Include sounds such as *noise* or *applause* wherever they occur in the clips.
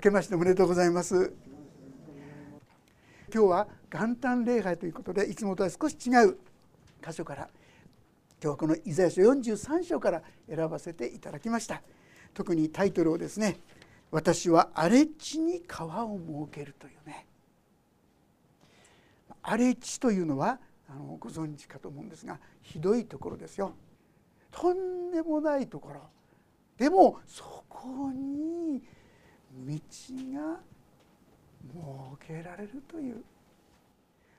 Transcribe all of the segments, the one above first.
明けましておめでとうございます。今日は元旦礼拝ということでいつもとは少し違う箇所から今日はこのイザヤ書43章から選ばせていただきました。特にタイトルをですね私は荒れ地に川を設けるというね。荒れ地というのはあのご存知かと思うんですがひどいところですよ。とんでもないところ。でもそこに道が設けられるという。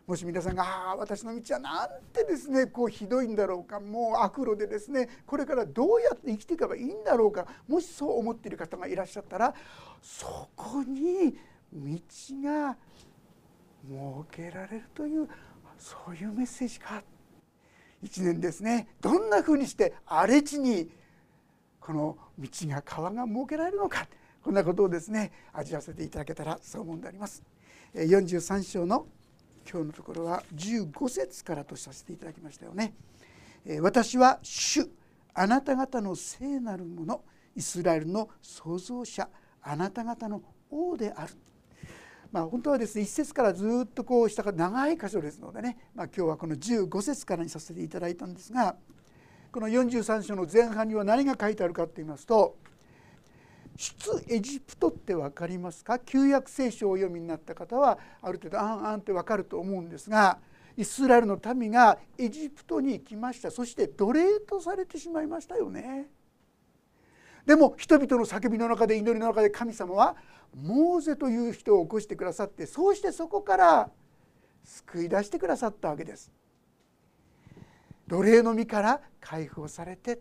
もし皆さんが「ああ私の道はなんてですねこうひどいんだろうかもう悪路でですねこれからどうやって生きていけばいいんだろうか」もしそう思っている方がいらっしゃったらそこに道が設けられるというそういうメッセージか。一年ですねどんなふうにして荒れ地にこの道が川が設けられるのか。こんなことをですね味わわせていただけたらそう思うんであります。43章の今日のところは15節からとさせていただきましたよね。私は主あなた方の聖なるものイスラエルの創造者あなた方の王である。まあ、本当はですね1節からずっとこうした長い箇所ですのでね、まあ、今日はこの15節からにさせていただいたんですがこの43章の前半には何が書いてあるかと言いますと出エジプトって分かりますか？旧約聖書をお読みになった方はある程度あんあんって分かると思うんですがイスラエルの民がエジプトに行きましたそして奴隷とされてしまいましたよね。でも人々の叫びの中で祈りの中で神様はモーゼという人を起こしてくださってそうしてそこから救い出してくださったわけです。奴隷の身から解放されて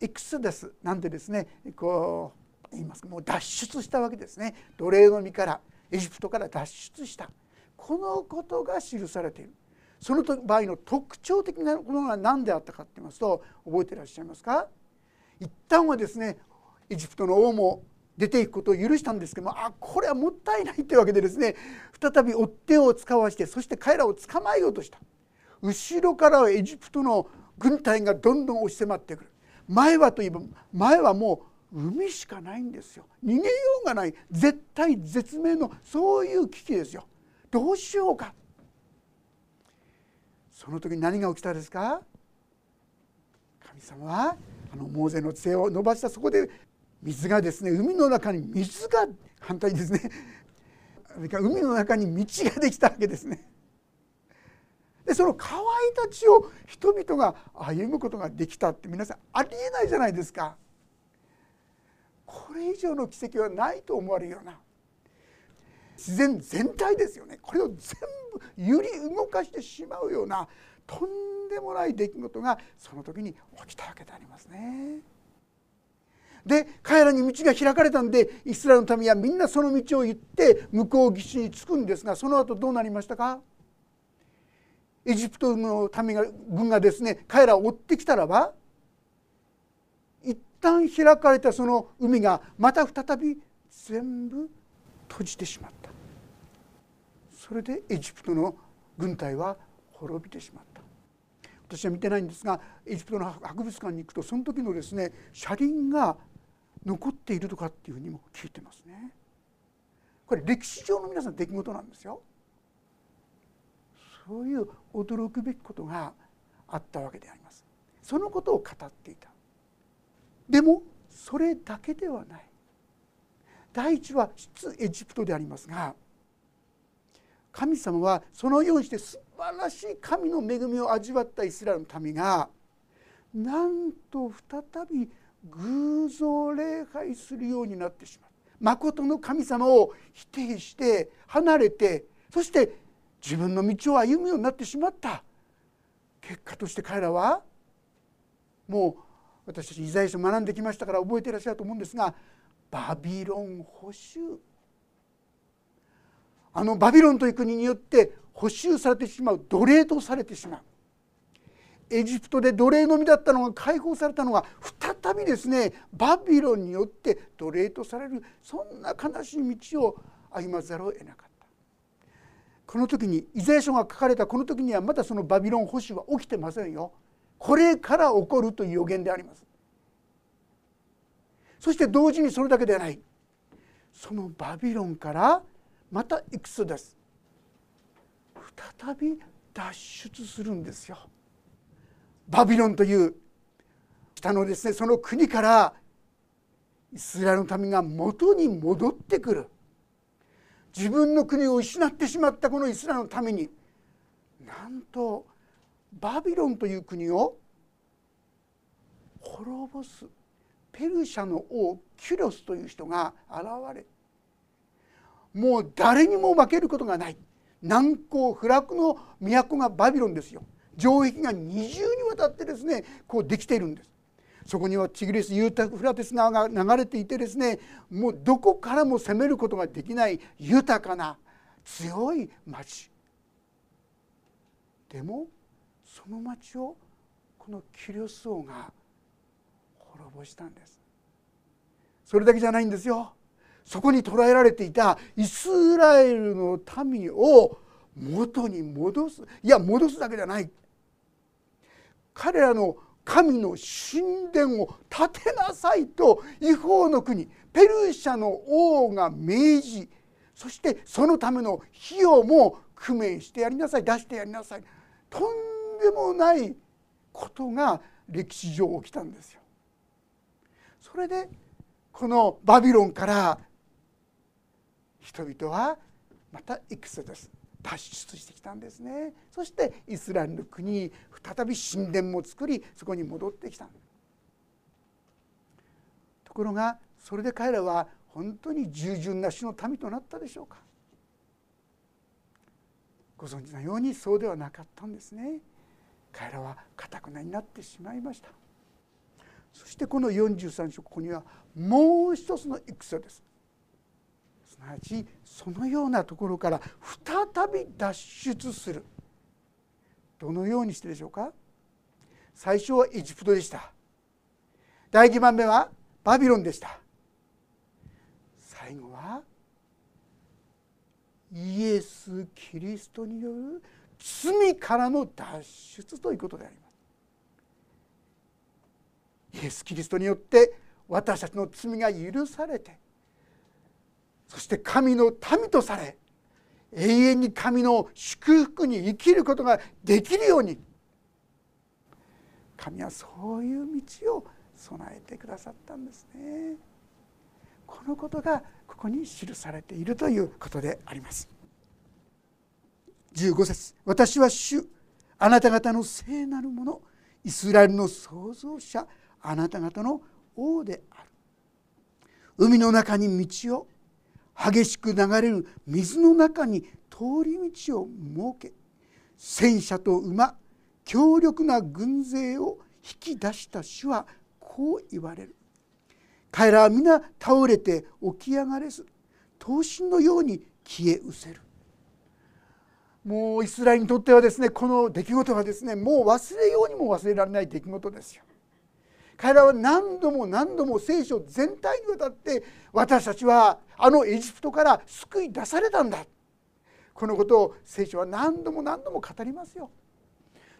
エクスデスなんてですねこう言います。もう脱出したわけですね。奴隷の身からエジプトから脱出した。このことが記されている。その場合の特徴的なものが何であったかって言いますと覚えていらっしゃいますか？一旦はですねエジプトの王も出ていくことを許したんですけどもあこれはもったいないというわけでですね再び追っ手を使わしてそして彼らを捕まえようとした。後ろからはエジプトの軍隊がどんどん押し迫ってくる。前はといえば前はもう海しかないんですよ。逃げようがない。絶対絶命のそういう危機ですよ。どうしようか。その時に何が起きたですか？神様はあのモーゼの杖を伸ばしたそこで水がですね海の中に水が反対ですね。海の中に道ができたわけですね。でその乾いた地を人々が歩むことができたって皆さんありえないじゃないですか。これ以上の奇跡はないと思われるような。自然全体ですよね。これを全部揺り動かしてしまうようなとんでもない出来事がその時に起きたわけでありますね。で彼らに道が開かれたんでイスラエルの民はみんなその道を行って向こう岸に着くんですがその後どうなりましたか？エジプトの民が軍がですね彼らを追ってきたらば旦開かれたその海がまた再び全部閉じてしまったそれでエジプトの軍隊は滅びてしまった私は見てないんですがエジプトの博物館に行くとその時のですね車輪が残っているとかっていうふうにも聞いてますね。これ歴史上の皆さん出来事なんですよ。そういう驚くべきことがあったわけであります。そのことを語っていた。でもそれだけではない。第一は出エジプトでありますが神様はそのようにして素晴らしい神の恵みを味わったイスラエルの民がなんと再び偶像礼拝するようになってしまう誠の神様を否定して離れてそして自分の道を歩むようになってしまった結果として彼らはもう私たちイザヤ書学んできましたから覚えていらっしゃると思うんですがバビロン捕囚。あのバビロンという国によって捕囚されてしまう奴隷とされてしまう。エジプトで奴隷の身だったのが解放されたのが再びですねバビロンによって奴隷とされるそんな悲しい道を歩まざるを得なかった。この時にイザヤ書が書かれたこの時にはまだそのバビロン保守は起きてませんよ。これから起こるという予言であります。そして同時にそれだけではない。そのバビロンからまたいくつです再び脱出するんですよ。バビロンという下のですねその国からイスラエルの民が元に戻ってくる。自分の国を失ってしまったこのイスラエルのためになんとバビロンという国を滅ぼすペルシャの王キュロスという人が現れもう誰にも負けることがない難攻不落の都がバビロンですよ。城壁が二重にわたってですねこうできているんです。そこにはチグリスユータフラテス川が流れていてですねもうどこからも攻めることができない豊かな強い町。でもその町をこのキリオス王が滅ぼしたんです。それだけじゃないんですよ。そこに捕らえられていたイスラエルの民を元に戻す。いや戻すだけじゃない。彼らの神の神殿を建てなさいと違法の国ペルシャの王が命じそしてそのための費用も工面してやりなさい出してやりなさい。とんでもないことが歴史上起きたんですよ。それでこのバビロンから人々はまたエクソダス脱出してきたんですね。そしてイスラエルの国再び神殿も作りそこに戻ってきた。ところがそれで彼らは本当に従順な主の民となったでしょうか。ご存知のようにそうではなかったんですね。彼らはかたくなになってしまいました。そしてこの43章ここにはもう一つの戦です。すなわちそのようなところから再び脱出する。どのようにしてでしょうか？最初はエジプトでした。第2番目はバビロンでした。最後はイエス・キリストによる罪からの脱出ということでありますイエス・キリストによって私たちの罪が許されてそして神の民とされ永遠に神の祝福に生きることができるように神はそういう道を備えてくださったんですね。このことがここに記されているということであります。15節。私は主あなた方の聖なるものイスラエルの創造者あなた方の王である。海の中に道を激しく流れる水の中に通り道を設け戦車と馬強力な軍勢を引き出した主はこう言われる。彼らは皆倒れて起き上がれず刀身のように消え失せる。もうイスラエルにとってはですねこの出来事はですねもう忘れようにも忘れられない出来事ですよ。彼らは何度も何度も聖書全体にわたって私たちはあのエジプトから救い出されたんだこのことを聖書は何度も何度も語りますよ。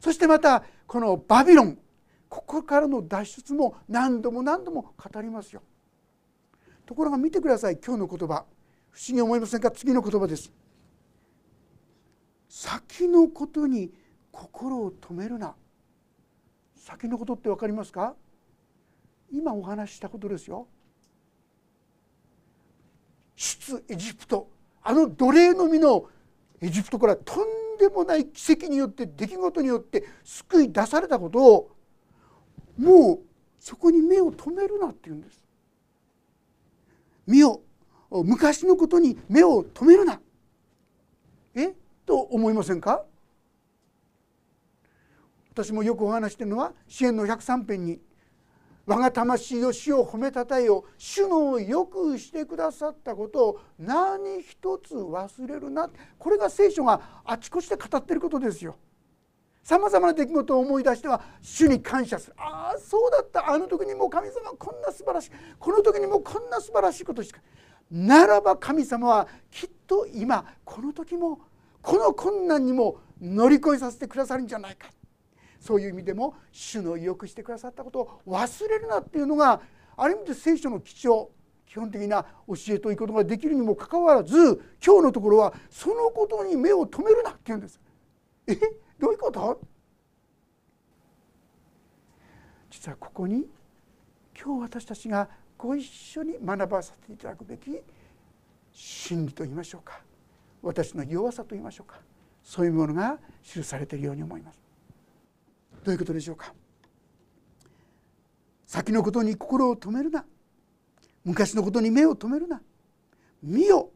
そしてまたこのバビロンここからの脱出も何度も何度も語りますよ。ところが見てください今日の言葉不思議に思いませんか？次の言葉です。先のことに心を止めるな。先のことって分かりますか？今お話ししたことですよ。出エジプト。あの奴隷の実のエジプトからとんでもない奇跡によって出来事によって救い出されたことをもうそこに目を留めるなって言うんです。身を昔のことに目を留めるな。え？と思いませんか？私もよくお話してるのは支援の103編に我が魂を主を褒めたたえよ主のよくしてくださったことを何一つ忘れるな。これが聖書があちこちで語ってることですよ。さまざまな出来事を思い出しては主に感謝する。ああそうだった。あの時にも神様こんな素晴らしい。この時にもこんな素晴らしいことしか。ならば神様はきっと今この時もこの困難にも乗り越えさせてくださるんじゃないか。そういう意味でも主のよくしてくださったことを忘れるなっていうのがある意味で聖書の基調基本的な教えということができるにもかかわらず今日のところはそのことに目を留めるなって言うんです。え？どういうこと？実はここに今日私たちがご一緒に学ばせていただくべき真理と言いましょうか。私の弱さと言いましょうか。そういうものが記されているように思います。どういうことでしょうか。先のことに心を止めるな。昔のことに目を留めるな。見よ。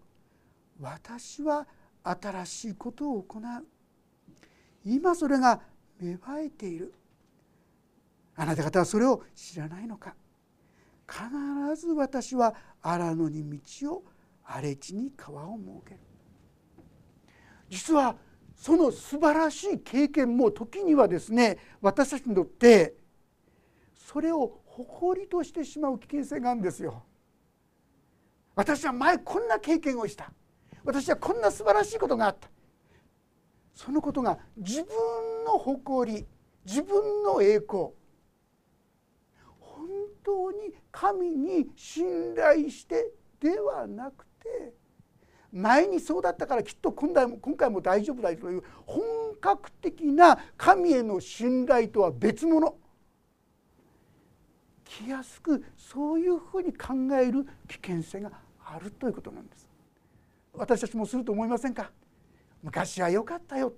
私は新しいことを行う。今それが芽生えている。あなた方はそれを知らないのか。必ず私は荒野に道を荒れ地に川を設ける。実はその素晴らしい経験も時にはですね私たちにとってそれを誇りとしてしまう危険性があるんですよ。私は前こんな経験をした。私はこんな素晴らしいことがあった。そのことが自分の誇り自分の栄光。本当に神に信頼してではなくて前にそうだったからきっと今回も今回も大丈夫だという本格的な神への信頼とは別物。気安くそういうふうに考える危険性があるということなんです。私たちもすると思いませんか？昔は良かったよ。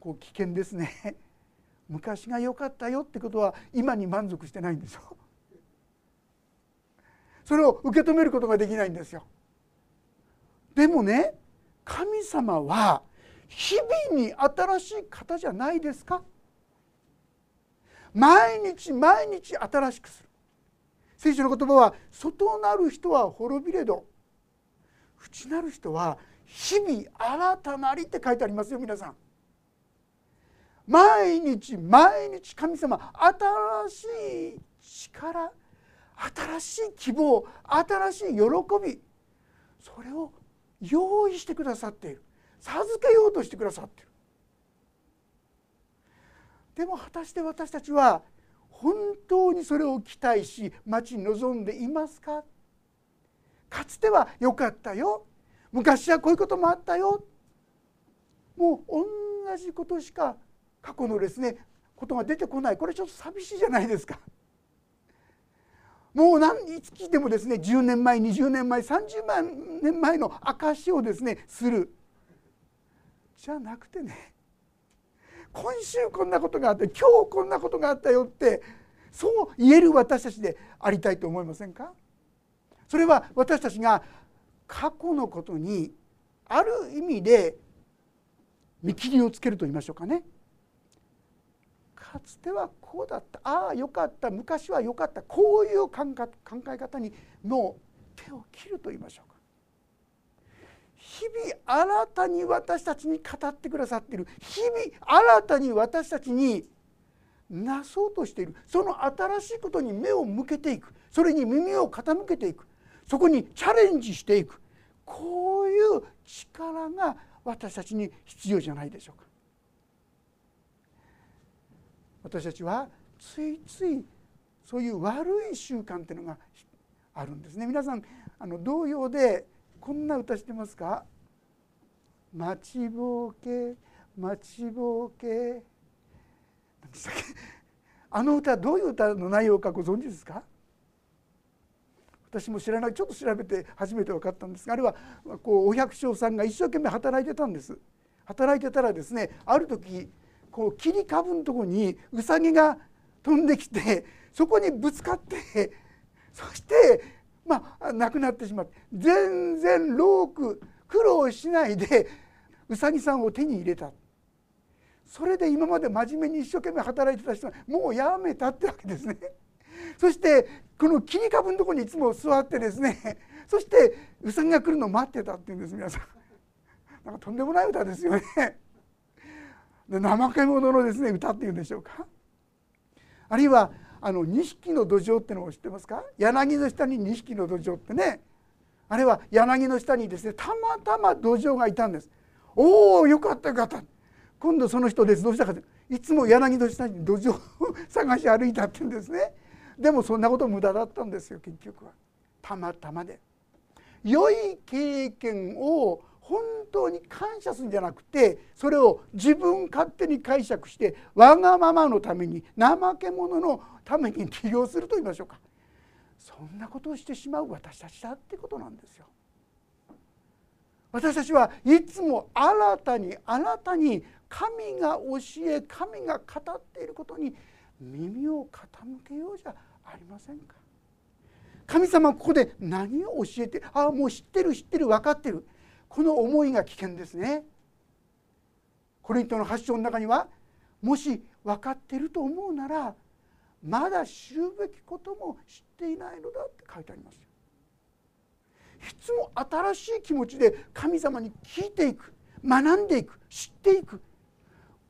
こう危険ですね。昔が良かったよってことは今に満足してないんですよ。それを受け止めることができないんですよ。でもね神様は日々に新しい方じゃないですか。毎日毎日新しくする。聖書の言葉は「外なる人は滅びれど。内なる人は日々新たなり」って書いてありますよ皆さん。毎日毎日神様新しい力新しい希望新しい喜びそれを用意してくださっている。授けようとしてくださっている。でも果たして私たちは本当にそれを期待し待ち望んでいますか？かつては良かったよ。昔はこういうこともあったよ。もう同じことしか過去のですねことが出てこない。これちょっと寂しいじゃないですか。もう何いつ聞いてもですね10年前20年前30万年前の証をですねする。じゃなくてね今週こんなことがあって今日こんなことがあったよってそう言える私たちでありたいと思いませんか？それは私たちが過去のことにある意味で見切りをつけると言いましょうかね。かつてはこうだった。ああよかった。昔はよかった。こういう考え方にの手を切ると言いましょうか。日々新たに私たちに語ってくださっている。日々新たに私たちになそうとしている。その新しいことに目を向けていく。それに耳を傾けていく。そこにチャレンジしていく。こういう力が私たちに必要じゃないでしょうか。私たちはついついそういう悪い習慣っていうのがあるんですね。皆さんあの童謡でこんな歌してますか？待ちぼうけ待ちぼうけ？あの歌どういう歌の内容かご存知ですか？私も知らない。ちょっと調べて初めて分かったんですがあれはこうお百姓さんが一生懸命働いてたんです。働いてたらですねある時こう切り株のとこにウサギが飛んできて *laughs* そこにぶつかって *laughs* そしてまあ亡くなってしまって全然労苦苦労しないでうさぎさんを手に入れたそれで今まで真面目に一生懸命働いてた人がもうやめたってわけですね。*laughs* そしてこの切り株のとこにいつも座ってですねそしてうさぎが来るのを待ってたっていうんです皆さん。なんかとんでもない歌ですよね。怠け者のですね歌っていうんでしょうか。あるいはあの2匹の土壌ってのを知ってますか？柳の下に2匹の土壌ってね。あれは柳の下にですねたまたま土壌がいたんです。おおよかったよかった。今度その人ですどうしたかいつも柳の下に土壌を探し歩いたって言うんですね。でもそんなこと無駄だったんですよ結局は。たまたまで。良い経験を本当に感謝するんじゃなくてそれを自分勝手に解釈してわがままのために怠け者のために利用すると言いましょうか。そんなことをしてしまう私たちだってことなんですよ。私たちはいつも新たに新たに神が教え神が語っていることに耳を傾けようじゃありませんか。神様ここで何を教えてああもう知ってる知ってる分かってる。この思いが危険ですね。コリントの8章の中にはもし分かっていると思うならまだ知るべきことも知っていないのだって書いてあります。いつも新しい気持ちで神様に聞いていく学んでいく知っていく。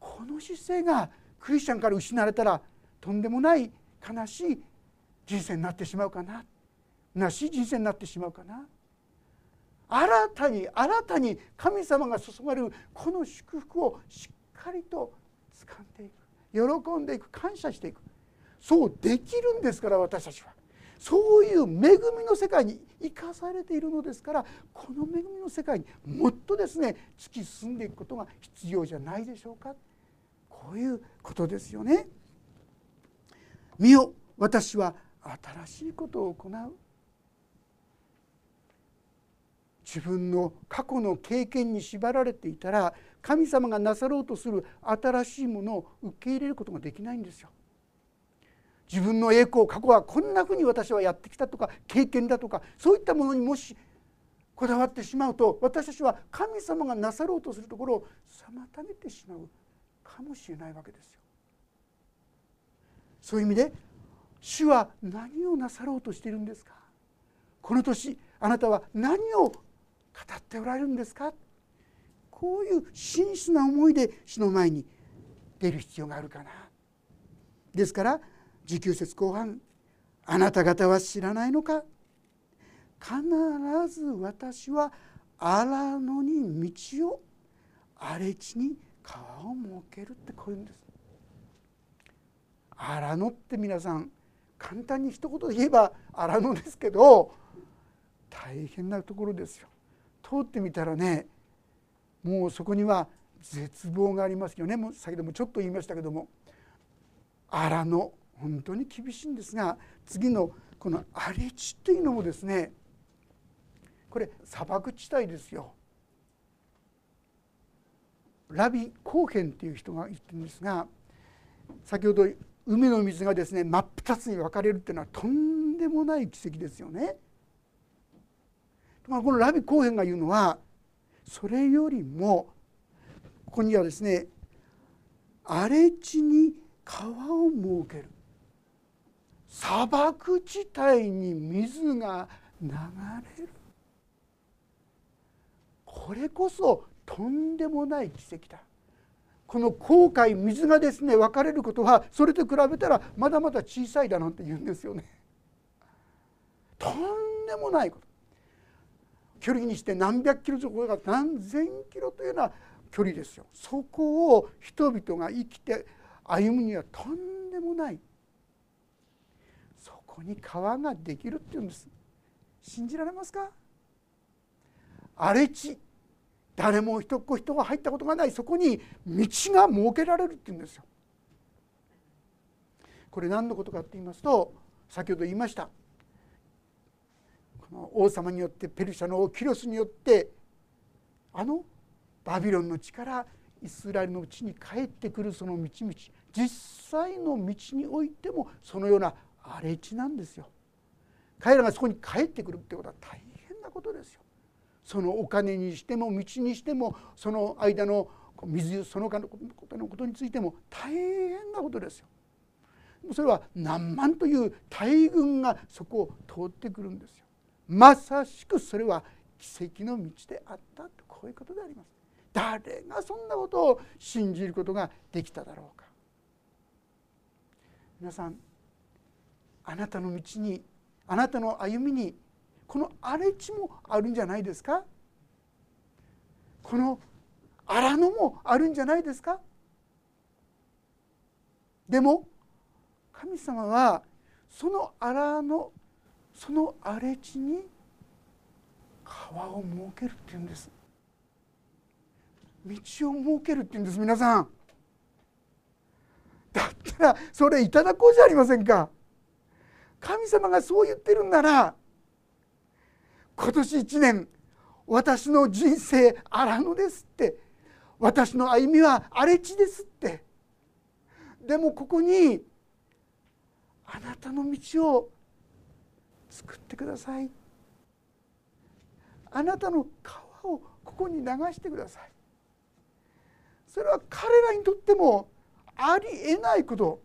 この姿勢がクリスチャンから失われたらとんでもない悲しい人生になってしまうかな。虚しい人生になってしまうかな。新たに新たに神様が注がれるこの祝福をしっかりと掴んでいく。喜んでいく。感謝していく。そうできるんですから私たちは。そういう恵みの世界に生かされているのですからこの恵みの世界にもっとですね突き進んでいくことが必要じゃないでしょうか。こういうことですよね。見よ私は新しいことを行う。自分の過去の経験に縛られていたら神様がなさろうとする新しいものを受け入れることができないんですよ。自分の栄光過去はこんなふうに私はやってきたとか経験だとかそういったものにもしこだわってしまうと私たちは神様がなさろうとするところを妨げてしまうかもしれないわけですよ。そういう意味で主は何をなさろうとしているんですか？この年あなたは何をっておられるんですか？こういう真摯な思いで主の前に出る必要があるかな。ですから19節後半「あなた方は知らないのか？必ず私は荒野に道を荒れ地に川を設ける」ってこういうんです。荒野って皆さん簡単に一言で言えば荒野ですけど大変なところですよ。通ってみたらねもうそこには絶望がありますよねもう先ほどもちょっと言いましたけども荒野本当に厳しいんですが次のこの荒れ地というのもですねこれ砂漠地帯ですよ。ラビ・コーヘンっていう人が言ってるんですが先ほど海の水がですね真っ二つに分かれるっていうのはとんでもない奇跡ですよね。まこのラビ・コーヘンが言うのはそれよりもここにはですね荒れ地に川を設ける。砂漠地帯に水が流れる。これこそとんでもない奇跡だ。この航海水がですね分かれることはそれと比べたらまだまだ小さいだなんて言うんですよね。とんでもないこと。距離にして何百キロとか何千キロというような距離ですよ。そこを人々が生きて歩むにはとんでもない。そこに川ができるっていうんです。信じられますか？荒れ地誰も人っ子人が入ったことがない。そこに道が設けられるっていうんですよ。これ何のことかって言いますと先ほど言いました。王様によってペルシャの王キロスによってあのバビロンの地からイスラエルのうちに帰ってくるその道々実際の道においてもそのような荒れ地なんですよ。彼らがそこに帰ってくるってことは大変なことですよ。そのお金にしても道にしてもその間の水その他のことのことについても大変なことですよ。それは何万という大軍がそこを通ってくるんですよ。まさしくそれは奇跡の道であったとこういうことであります。誰がそんなことを信じることができただろうか。皆さんあなたの道にあなたの歩みにこの荒れ地もあるんじゃないですか？この荒野もあるんじゃないですか？でも神様はその荒野その荒れ地に川を設けるっていうんです。道を設けるっていうんです皆さん。だったらそれいただこうじゃありませんか。神様がそう言ってるんなら今年1年私の人生荒野ですって私の歩みは荒れ地ですって。でもここにあなたの道を作ってください。あなたの川をここに流してください。それは彼らにとってもありえないこと。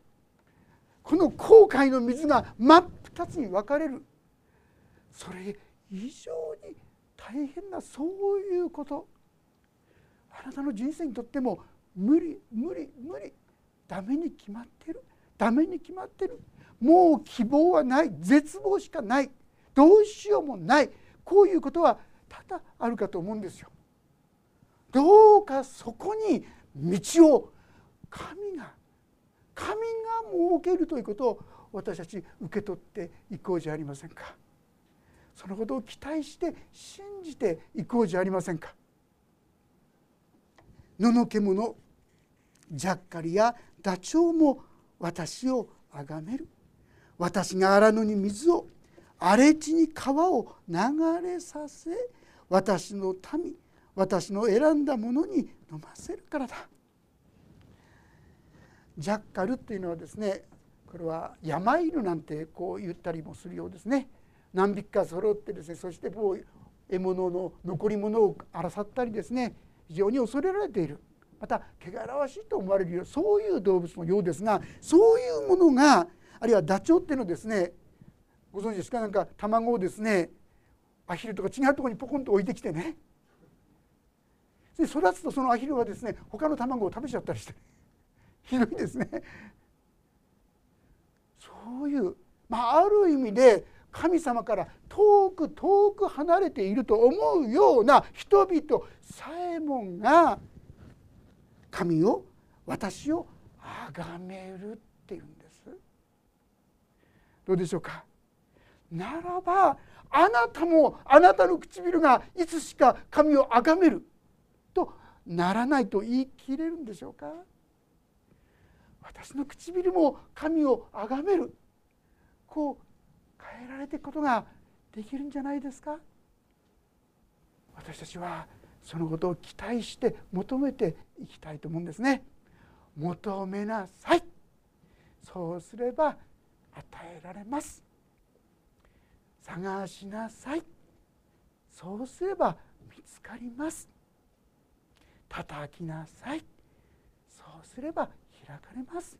この後悔の水が真っ二つに分かれる。それ以上に大変なそういうこと。あなたの人生にとっても無理無理無理。ダメに決まってる。ダメに決まってる。もう希望はない。絶望しかない。どうしようもない。こういうことは多々あるかと思うんですよ。どうかそこに道を神が神が設けるということを私たち受け取っていこうじゃありませんか。そのことを期待して信じていこうじゃありませんか。野の獣ジャッカリやダチョウも私を崇める。私が荒野に水を荒れ地に川を流れさせ私の民私の選んだものに飲ませるからだ。ジャッカルっていうのはですねこれは山犬なんてこう言ったりもするようですね。何匹か揃ってですねそしてもう獲物の残り物を争ったりですね非常に恐れられている。また汚らわしいと思われるようそういう動物のようですがそういうものがあるいはダチョウっていうのですねご存知ですか？なんか卵をですねアヒルとか違うところにポコンと置いてきてね。で育つとそのアヒルはですね他の卵を食べちゃったりして *laughs* ひどいですね。そういう、まあ、ある意味で神様から遠く遠く離れていると思うような人々さえもが神を私を崇めるっていうんです。どうでしょうか？ならばあなたもあなたの唇がいつしか神を崇める。とならないと言い切れるんでしょうか？私の唇も神を崇める。こう変えられていくことができるんじゃないですか？私たちはそのことを期待して求めていきたいと思うんですね。求めなさい。そうすれば与えられます。探しなさい。そうすれば見つかります。叩きなさい。そうすれば開かれます。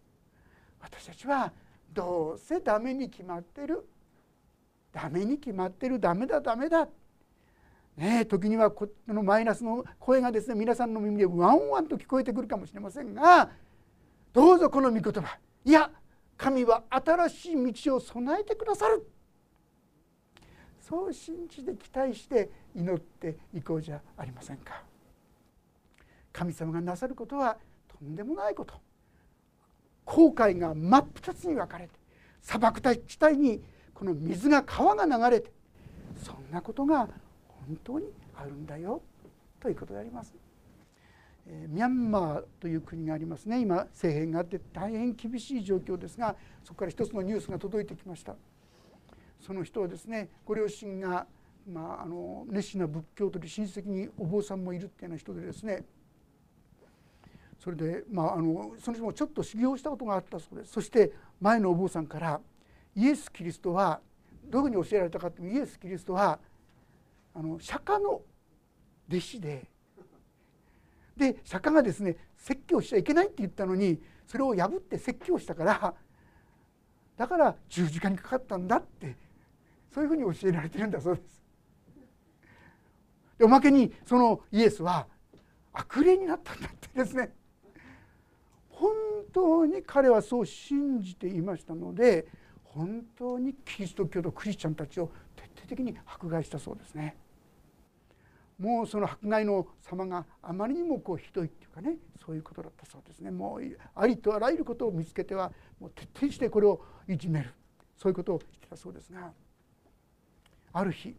私たちはどうせダメに決まってる。ダメに決まってる。ダメだ。ダメだ。ね、時にはこのマイナスの声がですね皆さんの耳でワンワンと聞こえてくるかもしれませんがどうぞこの御言葉。いや神は新しい道を備えてくださる。そう信じて期待して祈っていこうじゃありませんか。神様がなさることはとんでもないこと。航海が真っ二つに分かれて砂漠地帯にこの水が川が流れてそんなことが本当にあるんだよということであります。ミャンマーという国がありますね。今政変があって大変厳しい状況ですがそこから一つのニュースが届いてきました。その人はですねご両親が、まあ、あの熱心な仏教徒で親戚にお坊さんもいるっていうような人でですねそれで、まあ、あのその人もちょっと修行したことがあったそうです。そして前のお坊さんからイエス・キリストはどういうふうに教えられたかというとイエス・キリストはあの釈迦の弟子でで釈迦がですね説教しちゃいけないって言ったのにそれを破って説教したからだから十字架にかかったんだってそういうふうに教えられてるんだそうです。でおまけにそのイエスは悪霊になったんだってですね本当に彼はそう信じていましたので本当にキリスト教徒クリスチャンたちを徹底的に迫害したそうですね。もうその迫害の様があまりにもこうひどいっていうかねそういうことだったそうですね。もうありとあらゆることを見つけてはもう徹底してこれをいじめる。そういうことをしてたそうですがある日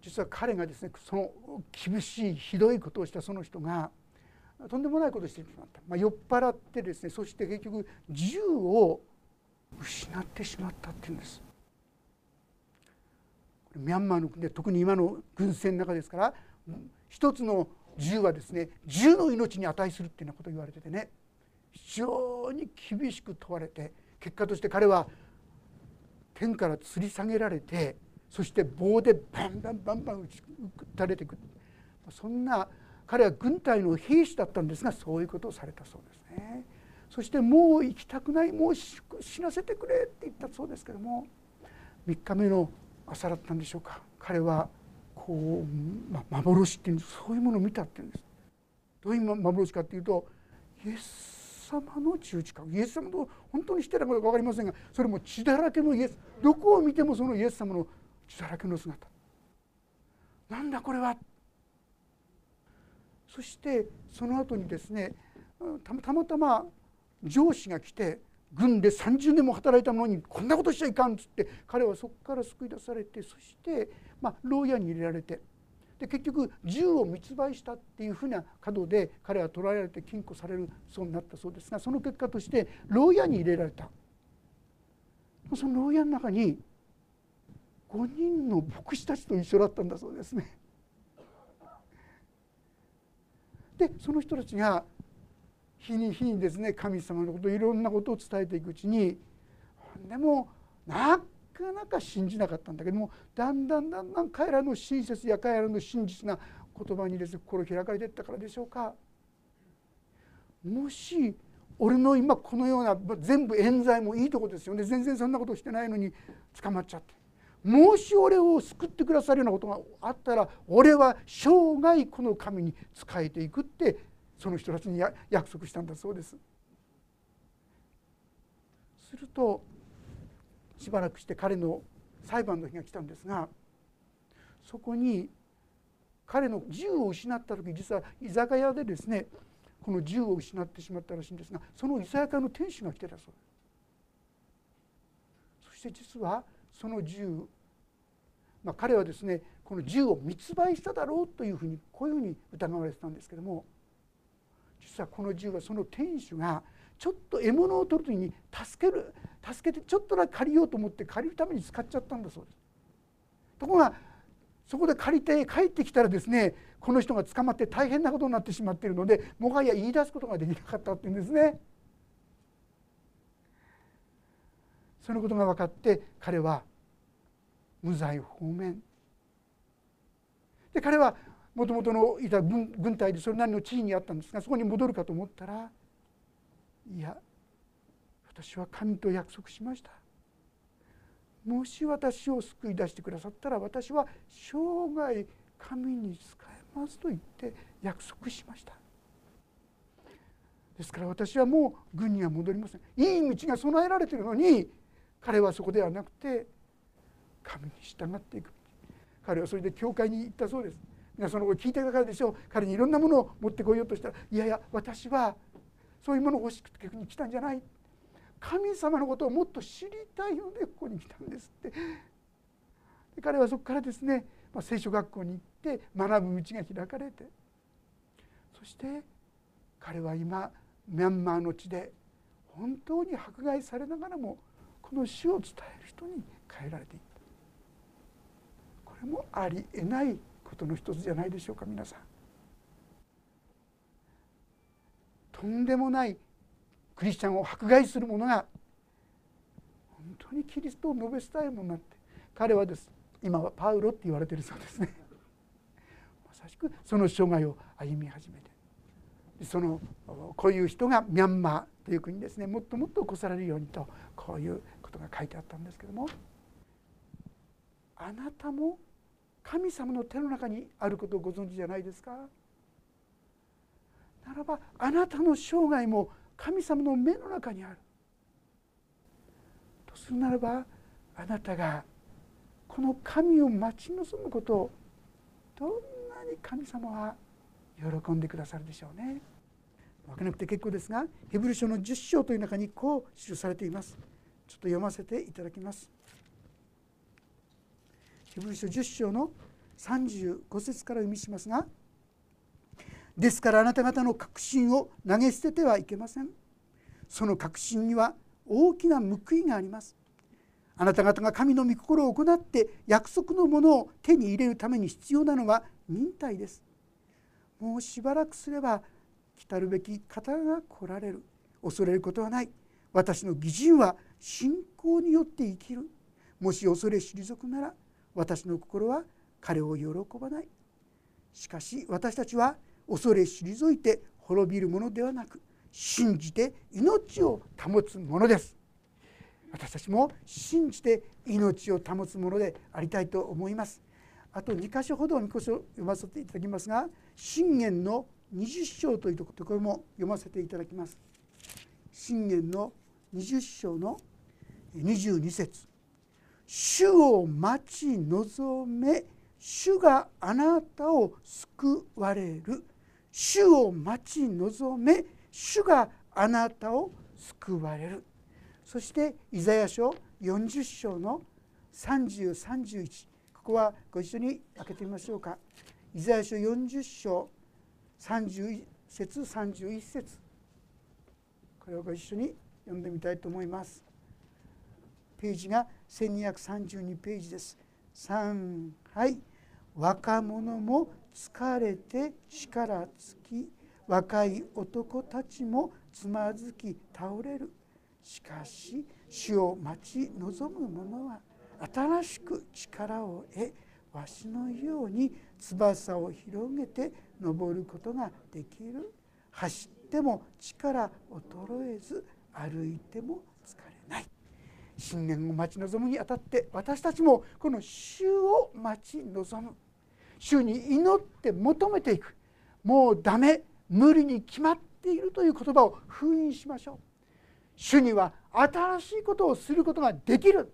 実は彼がですねその厳しいひどいことをしたその人がとんでもないことをしてしまった、まあ、酔っ払ってですねそして結局銃を失ってしまったっていうんです。ミャンマーの国で特に今の軍戦の中ですから一つの銃はですね銃の命に値するっていうようなことを言われててね非常に厳しく問われて結果として彼は天から吊り下げられてそして棒でバンバンバンバン打たれていくそんな彼は軍隊の兵士だったんですがそういうことをされたそうですね。そしてもう行きたくないもう死なせてくれって言ったそうですけども3日目の朝だったんでしょうか。彼はこう、ま、幻っていうそういうものを見たっていうんです。どういう幻かっていうとイエス様の十字架。イエス様と本当にしてたか分かりませんがそれも血だらけのイエス。どこを見てもそのイエス様の血だらけの姿。なんだこれは。そしてその後にですねたまたま上司が来て軍で30年も働いたのにこんなことしちゃいかんっつって彼はそこから救い出されてそして、まあ、牢屋に入れられてで結局銃を密売したっていうふうな角で彼は捕らえられて禁錮されるそうになったそうですがその結果として牢屋に入れられたその牢屋の中に5人の牧師たちと一緒だったんだそうですね。でその人たちが日に日にですね神様のこといろんなことを伝えていくうちにでもなかなか信じなかったんだけどもだんだんだんだん彼らの親切や彼らの真実な言葉にですね心開かれていったからでしょうか。もし俺の今このような全部冤罪もいいとこですよね全然そんなことしてないのに捕まっちゃってもし俺を救ってくださるようなことがあったら俺は生涯この神に仕えていくってその人たちに約束したんだそうです。するとしばらくして彼の裁判の日が来たんですがそこに彼の銃を失った時実は居酒屋でですねこの銃を失ってしまったらしいんですがその居酒屋の店主が来てたそうですそして実はその銃、まあ、彼はですねこの銃を密売しただろうというふうにこういうふうに疑われてたんですけども実はこの銃はその店主がちょっと獲物を取る時に助ける助けてちょっとだけ借りようと思って借りるために使っちゃったんだそうです。ところがそこで借りて帰ってきたらですねこの人が捕まって大変なことになってしまっているのでもはや言い出すことができなかったっていうんですね。そのことが分かって彼は無罪放免で彼はもともとのいた軍隊でそれなりの地位にあったんですがそこに戻るかと思ったらいや私は神と約束しました。もし私を救い出してくださったら私は生涯神に仕えますと言って約束しました。ですから私はもう軍には戻りません。いい道が備えられているのに彼はそこではなくて神に従っていく。彼はそれで教会に行ったそうです。皆その後聞いてたからでしょう。彼にいろんなものを持ってこようとしたらいやいや私はそういうものを欲しくて逆に来たんじゃない。神様のことをもっと知りたいのでここに来たんですって。で彼はそこからですね、まあ、聖書学校に行って学ぶ道が開かれて。そして彼は今ミャンマーの地で本当に迫害されながらもこの死を伝える人に変えられていった。これもありえないことの一つじゃないでしょうか皆さん。とんでもないクリスチャンを迫害する者が本当にキリストを述べ伝えるものになって彼はです今はパウロって言われてるそうですねまさしくその生涯を歩み始めてそのこういう人がミャンマーという国ですねもっともっと起こされるようにとこういうことが書いてあったんですけどもあなたも神様の手の中にあることをご存知じゃないですか？ならばあなたの生涯も神様の目の中にあるとするならばあなたがこの神を待ち望むことをどんなに神様は喜んでくださるでしょうね。分けなくて結構ですがヘブル書の10章という中にこう記されています。ちょっと読ませていただきます。ヒブル書10章の35節から読みしますがですからあなた方の確信を投げ捨ててはいけません。その確信には大きな報いがあります。あなた方が神の御心を行って約束のものを手に入れるために必要なのは忍耐です。もうしばらくすれば来たるべき方が来られる。恐れることはない。私の義人は信仰によって生きる。もし恐れ退くなら私の心は彼を喜ばない。しかし私たちは恐れ退いて滅びるものではなく信じて命を保つものです。私たちも信じて命を保つものでありたいと思います。あと2箇所ほど2箇所読ませていただきますが信玄の20章というところも読ませていただきます。信玄の20章の22節。主を待ち望め主があなたを救われる。主を待ち望め主があなたを救われる。そしてイザヤ書40章の3031ここはご一緒に開けてみましょうか。イザヤ書40章31節31節。これをご一緒に読んでみたいと思います。ページが1232ページです。3はい。若者も疲れて力尽き若い男たちもつまずき倒れる。しかし主を待ち望む者は新しく力を得わしのように翼を広げて登ることができる。走っても力衰えず歩いても新年を待ち望むにあたって私たちもこの主を待ち望む。主に祈って求めていく。もうダメ無理に決まっているという言葉を封印しましょう。主には新しいことをすることができる。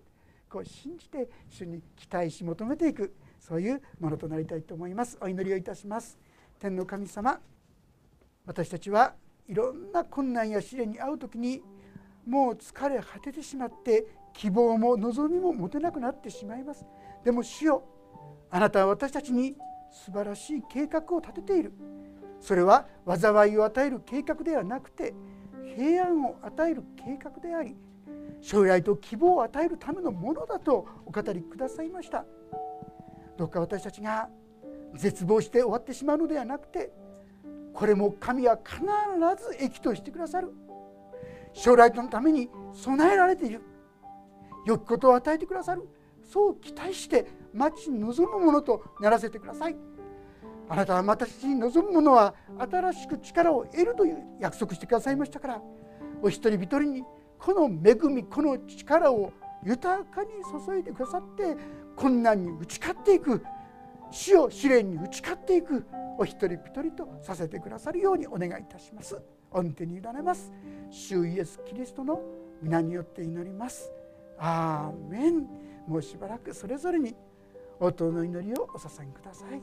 こう信じて主に期待し求めていく。そういうものとなりたいと思います。お祈りをいたします。天の神様私たちはいろんな困難や試練に遭う時にもう疲れ果ててしまって希望も望みも持てなくなってしまいます。でも主よあなたは私たちに素晴らしい計画を立てている。それは災いを与える計画ではなくて平安を与える計画であり将来と希望を与えるためのものだとお語りくださいました。どうか私たちが絶望して終わってしまうのではなくてこれも神は必ず益としてくださる。将来のために備えられている。良きことを与えてくださる。そう期待して待ち望むものとならせてください。あなたは私に望むものは新しく力を得るという約束してくださいましたから。お一人一人にこの恵みこの力を豊かに注いでくださって困難に打ち勝っていく。死を試練に打ち勝っていく。お一人一人とさせてくださるようにお願いいたします。御手に委ねます。主イエス・キリストの皆によって祈ります。アーメン。もうしばらくそれぞれに応答の祈りをお捧げください。